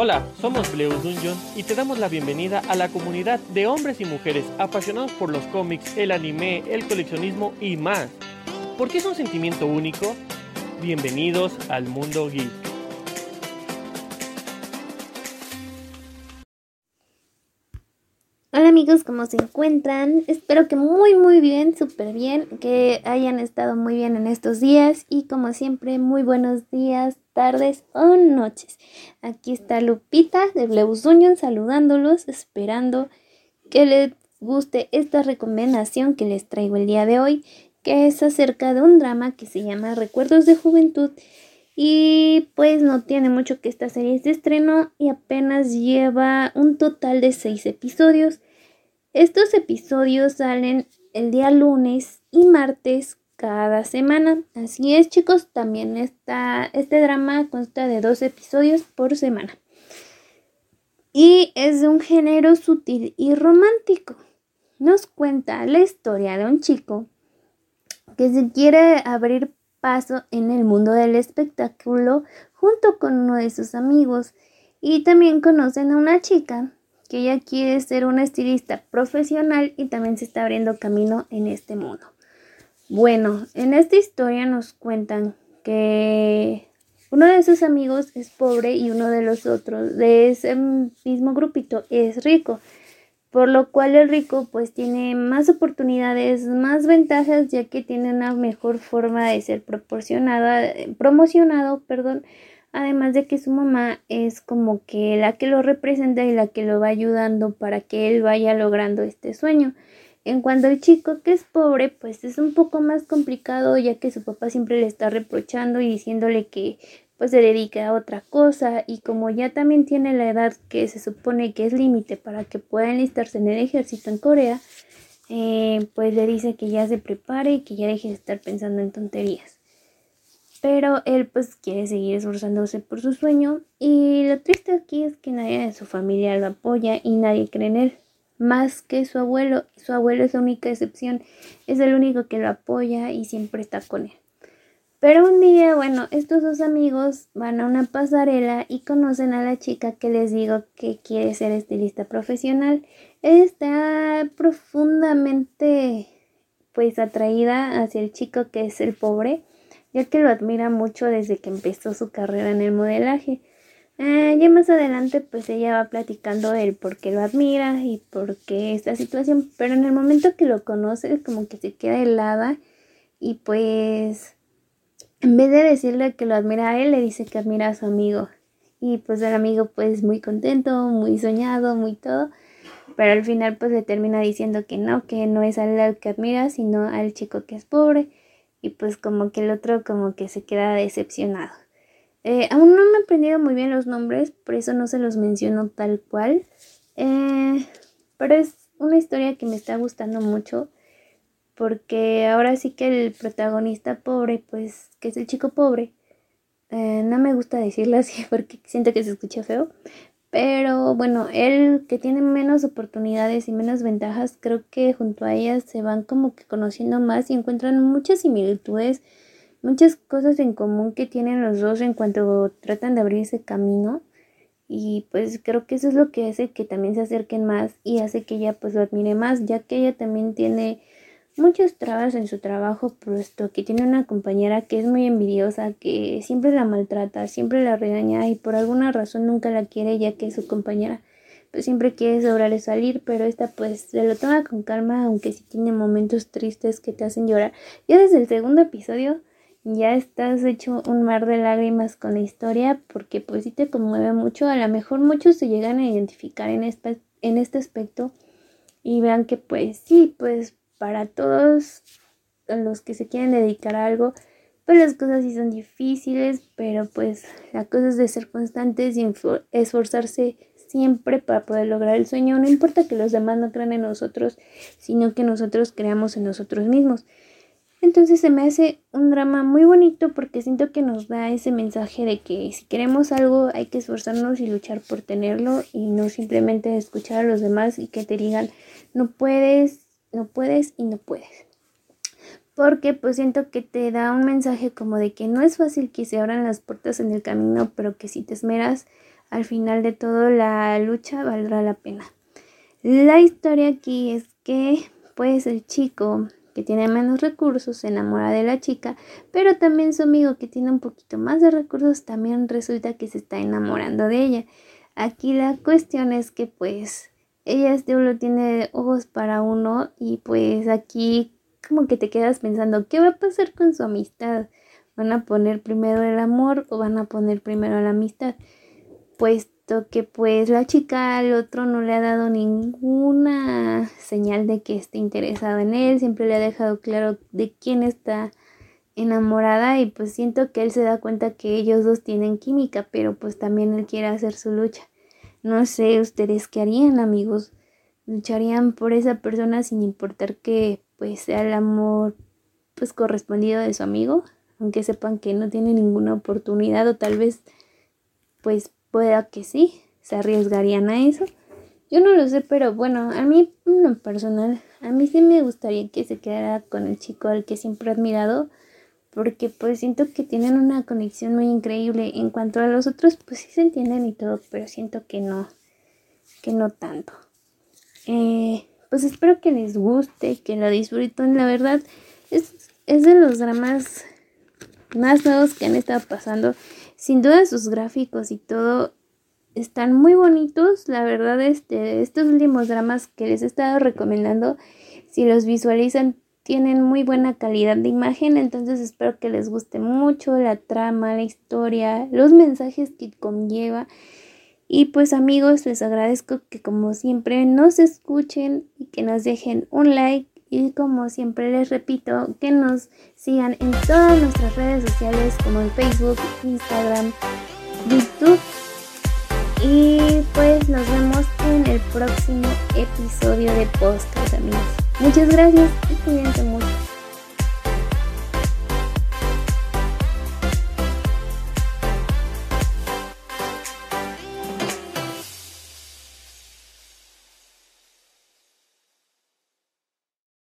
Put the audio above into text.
Hola, somos Bleus Dungeon y te damos la bienvenida a la comunidad de hombres y mujeres apasionados por los cómics, el anime, el coleccionismo y más. ¿Por qué es un sentimiento único? Bienvenidos al mundo geek. Hola amigos, ¿cómo se encuentran? Espero que muy muy bien, súper bien, que hayan estado muy bien en estos días y como siempre muy buenos días, tardes o noches. Aquí está Lupita de Bleus Union saludándolos, esperando que les guste esta recomendación que les traigo el día de hoy, que es acerca de un drama que se llama Recuerdos de Juventud y pues no tiene mucho que esta serie es de estreno y apenas lleva un total de seis episodios. Estos episodios salen el día lunes y martes cada semana. Así es chicos, también está, este drama consta de dos episodios por semana. Y es de un género sutil y romántico. Nos cuenta la historia de un chico que se quiere abrir paso en el mundo del espectáculo junto con uno de sus amigos y también conocen a una chica que ella quiere ser una estilista profesional y también se está abriendo camino en este mundo. Bueno, en esta historia nos cuentan que uno de sus amigos es pobre y uno de los otros de ese mismo grupito es rico por lo cual el rico pues tiene más oportunidades, más ventajas ya que tiene una mejor forma de ser proporcionada, promocionado, perdón, además de que su mamá es como que la que lo representa y la que lo va ayudando para que él vaya logrando este sueño. En cuanto al chico que es pobre, pues es un poco más complicado ya que su papá siempre le está reprochando y diciéndole que pues se dedica a otra cosa y como ya también tiene la edad que se supone que es límite para que pueda enlistarse en el ejército en Corea, eh, pues le dice que ya se prepare y que ya deje de estar pensando en tonterías. Pero él pues quiere seguir esforzándose por su sueño y lo triste aquí es que nadie de su familia lo apoya y nadie cree en él. Más que su abuelo, su abuelo es la única excepción, es el único que lo apoya y siempre está con él. Pero un día, bueno, estos dos amigos van a una pasarela y conocen a la chica que les digo que quiere ser estilista profesional. Está profundamente pues atraída hacia el chico que es el pobre, ya que lo admira mucho desde que empezó su carrera en el modelaje. Eh, ya más adelante pues ella va platicando el por qué lo admira y por qué esta situación, pero en el momento que lo conoce como que se queda helada y pues en vez de decirle que lo admira a él, le dice que admira a su amigo. Y pues el amigo pues muy contento, muy soñado, muy todo. Pero al final pues le termina diciendo que no, que no es al que admira, sino al chico que es pobre. Y pues como que el otro como que se queda decepcionado. Eh, aún no me he aprendido muy bien los nombres, por eso no se los menciono tal cual. Eh, pero es una historia que me está gustando mucho porque ahora sí que el protagonista pobre, pues, que es el chico pobre, eh, no me gusta decirlo así porque siento que se escucha feo, pero bueno, él que tiene menos oportunidades y menos ventajas, creo que junto a ellas se van como que conociendo más y encuentran muchas similitudes, muchas cosas en común que tienen los dos en cuanto tratan de abrir ese camino. Y pues creo que eso es lo que hace que también se acerquen más y hace que ella pues lo admire más, ya que ella también tiene muchas trabas en su trabajo, puesto que tiene una compañera que es muy envidiosa, que siempre la maltrata, siempre la regaña y por alguna razón nunca la quiere ya que su compañera pues siempre quiere sobrarle salir, pero esta pues se lo toma con calma, aunque sí tiene momentos tristes que te hacen llorar. Ya desde el segundo episodio ya estás hecho un mar de lágrimas con la historia porque pues sí te conmueve mucho, a lo mejor muchos se llegan a identificar en este, en este aspecto y vean que pues sí, pues para todos los que se quieren dedicar a algo, pues las cosas sí son difíciles, pero pues la cosa es de ser constantes y esforzarse siempre para poder lograr el sueño. No importa que los demás no crean en nosotros, sino que nosotros creamos en nosotros mismos. Entonces se me hace un drama muy bonito porque siento que nos da ese mensaje de que si queremos algo hay que esforzarnos y luchar por tenerlo y no simplemente escuchar a los demás y que te digan no puedes, no puedes y no puedes. porque pues siento que te da un mensaje como de que no es fácil que se abran las puertas en el camino, pero que si te esmeras, al final de todo la lucha valdrá la pena. La historia aquí es que pues el chico que tiene menos recursos se enamora de la chica, pero también su amigo que tiene un poquito más de recursos también resulta que se está enamorando de ella. Aquí la cuestión es que pues ella solo tiene ojos para uno y pues aquí como que te quedas pensando, ¿qué va a pasar con su amistad? ¿Van a poner primero el amor o van a poner primero la amistad? Puesto que pues la chica al otro no le ha dado ninguna señal de que esté interesado en él, siempre le ha dejado claro de quién está enamorada y pues siento que él se da cuenta que ellos dos tienen química, pero pues también él quiere hacer su lucha. No sé ustedes qué harían amigos, lucharían por esa persona sin importar que pues sea el amor pues correspondido de su amigo, aunque sepan que no tiene ninguna oportunidad o tal vez pues pueda que sí, se arriesgarían a eso. Yo no lo sé, pero bueno, a mí en lo personal, a mí sí me gustaría que se quedara con el chico al que siempre he admirado, porque pues siento que tienen una conexión muy increíble. En cuanto a los otros, pues sí se entienden y todo, pero siento que no, que no tanto. Eh, pues espero que les guste, que lo disfruten. La verdad, es, es de los dramas más nuevos que han estado pasando. Sin duda sus gráficos y todo están muy bonitos. La verdad, este, estos últimos dramas que les he estado recomendando, si los visualizan, tienen muy buena calidad de imagen. Entonces espero que les guste mucho la trama, la historia, los mensajes que conlleva. Y pues amigos, les agradezco que como siempre nos escuchen y que nos dejen un like y como siempre les repito que nos sigan en todas nuestras redes sociales como en Facebook, Instagram, YouTube. Y pues nos vemos en el próximo episodio de podcast amigos. Muchas gracias y cuídense mucho.